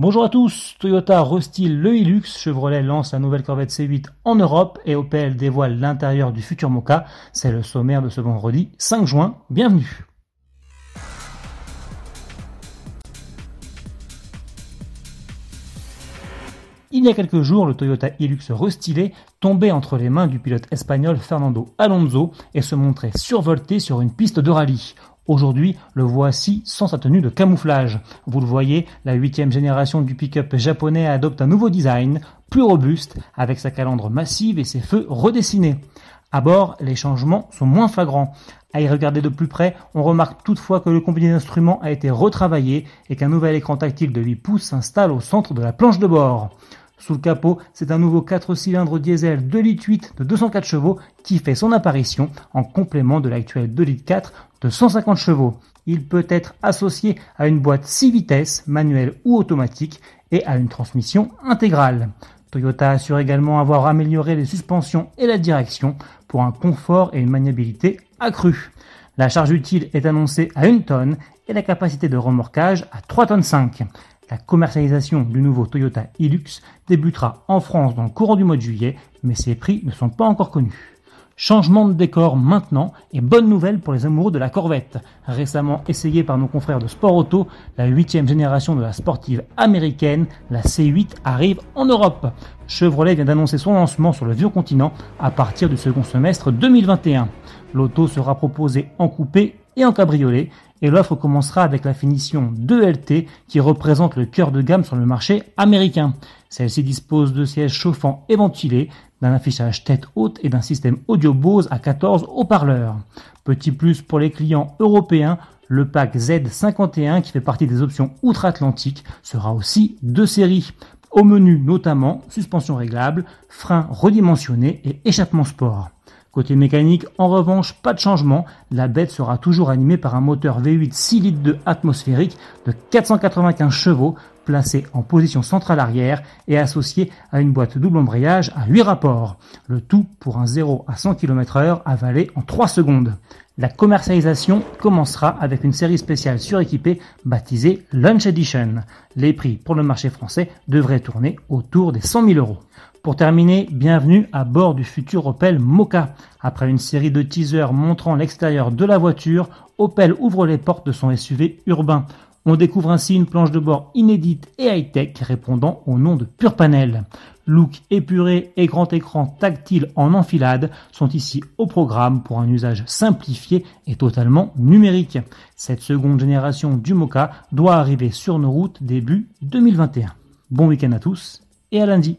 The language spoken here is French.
Bonjour à tous, Toyota restyle le Hilux, Chevrolet lance la nouvelle Corvette C8 en Europe et Opel dévoile l'intérieur du futur Mocha. C'est le sommaire de ce vendredi 5 juin, bienvenue. Il y a quelques jours, le Toyota Hilux restylé tombait entre les mains du pilote espagnol Fernando Alonso et se montrait survolté sur une piste de rallye. Aujourd'hui, le voici sans sa tenue de camouflage. Vous le voyez, la huitième génération du pick-up japonais adopte un nouveau design, plus robuste, avec sa calandre massive et ses feux redessinés. À bord, les changements sont moins flagrants. À y regarder de plus près, on remarque toutefois que le combiné d'instruments a été retravaillé et qu'un nouvel écran tactile de 8 pouces s'installe au centre de la planche de bord. Sous le capot, c'est un nouveau 4 cylindres diesel 2 litres 8 de 204 chevaux qui fait son apparition en complément de l'actuel 2 litres 4 de 150 chevaux. Il peut être associé à une boîte 6 vitesses, manuelle ou automatique, et à une transmission intégrale. Toyota assure également avoir amélioré les suspensions et la direction pour un confort et une maniabilité accrue. La charge utile est annoncée à 1 tonne et la capacité de remorquage à 3 tonnes 5. La commercialisation du nouveau Toyota Hilux débutera en France dans le courant du mois de juillet, mais ses prix ne sont pas encore connus. Changement de décor maintenant et bonne nouvelle pour les amoureux de la Corvette. Récemment essayée par nos confrères de Sport Auto, la huitième génération de la sportive américaine, la C8 arrive en Europe. Chevrolet vient d'annoncer son lancement sur le vieux continent à partir du second semestre 2021. L'auto sera proposée en coupé et en cabriolet et l'offre commencera avec la finition 2LT qui représente le cœur de gamme sur le marché américain. Celle-ci dispose de sièges chauffants et ventilés, d'un affichage tête haute et d'un système audio Bose à 14 haut-parleurs. Petit plus pour les clients européens, le pack Z51 qui fait partie des options outre-Atlantique sera aussi de série. Au menu notamment suspension réglable, frein redimensionné et échappement sport. Côté mécanique, en revanche, pas de changement. La bête sera toujours animée par un moteur V8 6 litres de atmosphérique de 495 chevaux placé en position centrale arrière et associé à une boîte double embrayage à 8 rapports. Le tout pour un 0 à 100 km heure avalé en 3 secondes. La commercialisation commencera avec une série spéciale suréquipée baptisée Lunch Edition. Les prix pour le marché français devraient tourner autour des 100 000 euros. Pour terminer, bienvenue à bord du futur Opel Mocha. Après une série de teasers montrant l'extérieur de la voiture, Opel ouvre les portes de son SUV urbain. On découvre ainsi une planche de bord inédite et high-tech répondant au nom de Pure Panel. Look épuré et grand écran tactile en enfilade sont ici au programme pour un usage simplifié et totalement numérique. Cette seconde génération du Mocha doit arriver sur nos routes début 2021. Bon week-end à tous et à lundi.